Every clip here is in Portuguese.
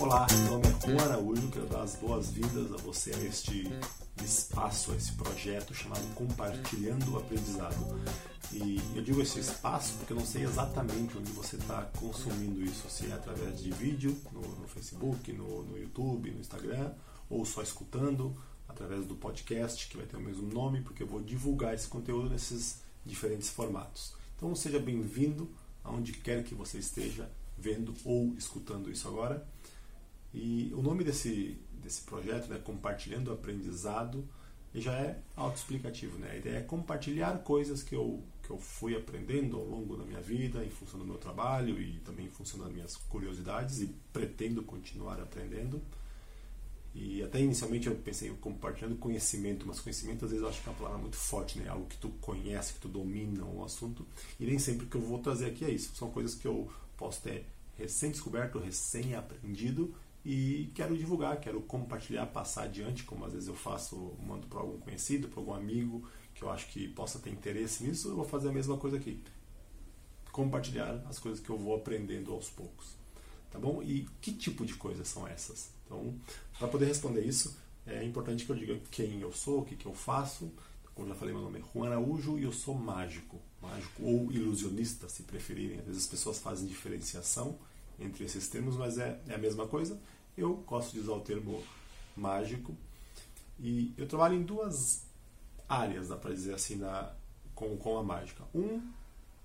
Olá, meu nome é Juan Araújo, quero dar as boas-vindas a você a este espaço, a esse projeto chamado Compartilhando o Aprendizado. E eu digo esse espaço porque eu não sei exatamente onde você está consumindo isso, se é através de vídeo, no, no Facebook, no, no YouTube, no Instagram, ou só escutando, através do podcast, que vai ter o mesmo nome, porque eu vou divulgar esse conteúdo nesses diferentes formatos. Então seja bem-vindo aonde quer que você esteja vendo ou escutando isso agora. E o nome desse, desse projeto, né, Compartilhando o Aprendizado, já é autoexplicativo. Né? A ideia é compartilhar coisas que eu, que eu fui aprendendo ao longo da minha vida, em função do meu trabalho e também em função das minhas curiosidades e pretendo continuar aprendendo. E até inicialmente eu pensei em compartilhando conhecimento, mas conhecimento às vezes eu acho que é uma palavra muito forte, né? Algo que tu conhece, que tu domina um assunto. E nem sempre que eu vou trazer aqui é isso. São coisas que eu posso ter recém-descoberto, recém-aprendido e quero divulgar, quero compartilhar, passar adiante, como às vezes eu faço, mando para algum conhecido, para algum amigo que eu acho que possa ter interesse nisso, eu vou fazer a mesma coisa aqui. Compartilhar as coisas que eu vou aprendendo aos poucos. Tá bom? E que tipo de coisas são essas? Então, para poder responder isso, é importante que eu diga quem eu sou, o que, que eu faço. Como já falei, meu nome Juan Araújo e eu sou mágico. Mágico ou ilusionista, se preferirem. Às vezes as pessoas fazem diferenciação entre esses termos, mas é, é a mesma coisa. Eu gosto de usar o termo mágico. E eu trabalho em duas áreas, dá para dizer assim, na, com, com a mágica. Um,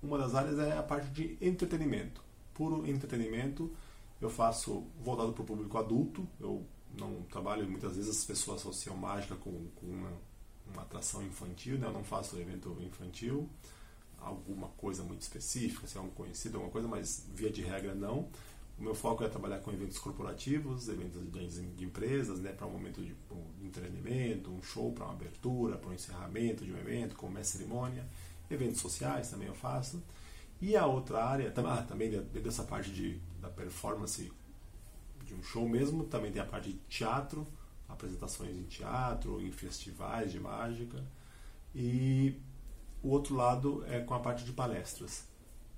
uma das áreas é a parte de entretenimento. Puro entretenimento eu faço voltado para o público adulto. Eu não trabalho, muitas vezes as pessoas associam mágica com, com uma, uma atração infantil, né? eu não faço evento infantil, alguma coisa muito específica, se é um conhecido, alguma coisa, mas via de regra não. O meu foco é trabalhar com eventos corporativos, eventos de, empresas, né, para um momento de, um entretenimento, um show para uma abertura, para um encerramento de um evento, como é cerimônia. Eventos sociais também eu faço. E a outra área, ah, também dessa parte de, da performance de um show mesmo, também tem a parte de teatro, apresentações em teatro, em festivais de mágica. E o outro lado é com a parte de palestras.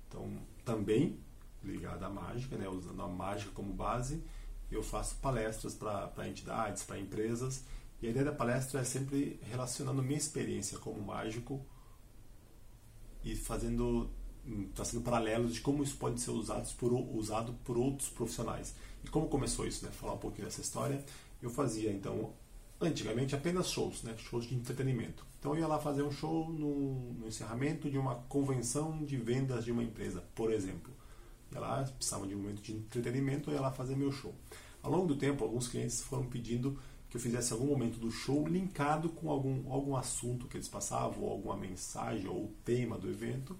Então, também ligada à mágica, né, usando a mágica como base, eu faço palestras para entidades, para empresas. E a ideia da palestra é sempre relacionando minha experiência como mágico e fazendo trazendo paralelos de como isso pode ser usado por, usado por outros profissionais. E como começou isso, né? Falar um pouquinho dessa história. Eu fazia, então, antigamente apenas shows, né? Shows de entretenimento. Então eu ia lá fazer um show no, no encerramento de uma convenção de vendas de uma empresa, por exemplo. Ia lá, precisava de um momento de entretenimento, eu ia lá fazer meu show. Ao longo do tempo, alguns clientes foram pedindo que eu fizesse algum momento do show linkado com algum, algum assunto que eles passavam, ou alguma mensagem, ou tema do evento.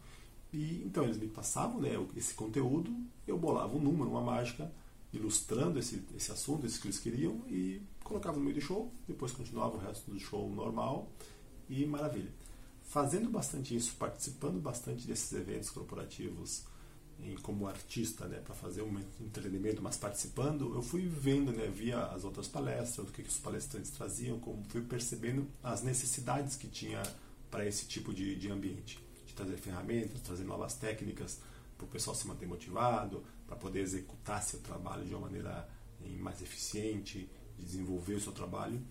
E então eles me passavam né, esse conteúdo, eu bolava um número, uma mágica, ilustrando esse, esse assunto, isso que eles queriam, e colocava no meio do show, depois continuava o resto do show normal, e maravilha. Fazendo bastante isso, participando bastante desses eventos corporativos em, como artista, né, para fazer um entretenimento, mas participando, eu fui vendo, né, via as outras palestras, o que, que os palestrantes traziam, como fui percebendo as necessidades que tinha para esse tipo de, de ambiente de trazer ferramentas, trazer novas técnicas para o pessoal se manter motivado, para poder executar seu trabalho de uma maneira mais eficiente, desenvolver o seu trabalho.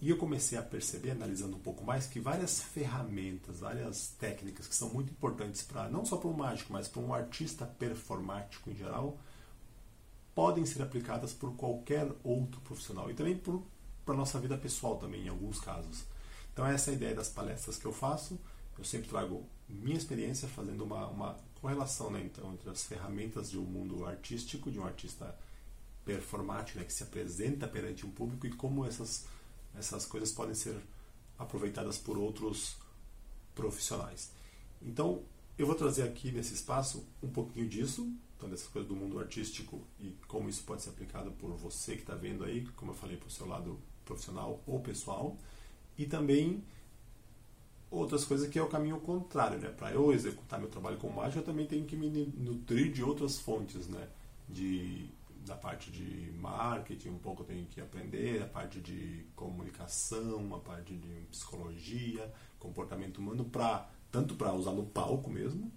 E eu comecei a perceber, analisando um pouco mais, que várias ferramentas, várias técnicas que são muito importantes para não só para um mágico, mas para um artista performático em geral, podem ser aplicadas por qualquer outro profissional e também para a nossa vida pessoal também em alguns casos. Então essa é a ideia das palestras que eu faço. Eu sempre trago minha experiência fazendo uma, uma correlação né, então, entre as ferramentas de um mundo artístico, de um artista performático né, que se apresenta perante um público e como essas, essas coisas podem ser aproveitadas por outros profissionais. Então, eu vou trazer aqui nesse espaço um pouquinho disso, então dessas coisas do mundo artístico e como isso pode ser aplicado por você que está vendo aí, como eu falei, para o seu lado profissional ou pessoal, e também outras coisas que é o caminho contrário, né? Para eu executar meu trabalho como mágico, eu também tenho que me nutrir de outras fontes, né? De da parte de marketing, um pouco eu tenho que aprender, a parte de comunicação, a parte de psicologia, comportamento humano para tanto para usar no palco mesmo,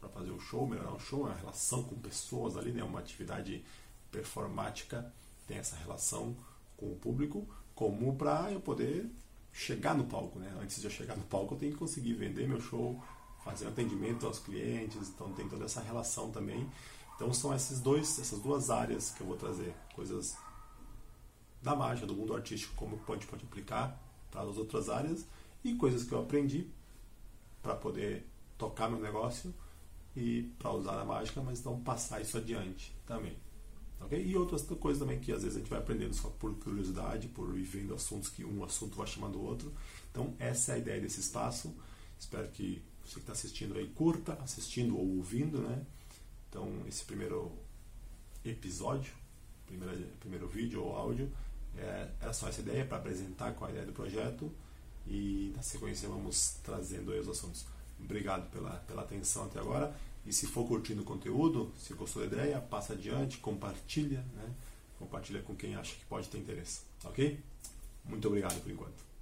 para fazer o show, melhorar o show, a relação com pessoas ali, né? Uma atividade performática tem essa relação com o público, como para eu poder chegar no palco, né? Antes de eu chegar no palco, eu tenho que conseguir vender meu show, fazer atendimento aos clientes, então tem toda essa relação também. Então são esses dois, essas duas áreas que eu vou trazer, coisas da mágica, do mundo artístico, como pode pode aplicar para as outras áreas e coisas que eu aprendi para poder tocar meu negócio e para usar a mágica, mas não passar isso adiante também. Okay? E outras coisas também que às vezes a gente vai aprendendo só por curiosidade, por vivendo assuntos que um assunto vai chamando o outro. Então, essa é a ideia desse espaço. Espero que você que está assistindo aí curta, assistindo ou ouvindo, né? Então, esse primeiro episódio, primeiro, primeiro vídeo ou áudio, é, era só essa ideia para apresentar com a ideia do projeto e na sequência vamos trazendo aí os assuntos. Obrigado pela, pela atenção até agora. E se for curtindo o conteúdo, se gostou da ideia, passa adiante, compartilha, né? Compartilha com quem acha que pode ter interesse, ok? Muito obrigado por enquanto.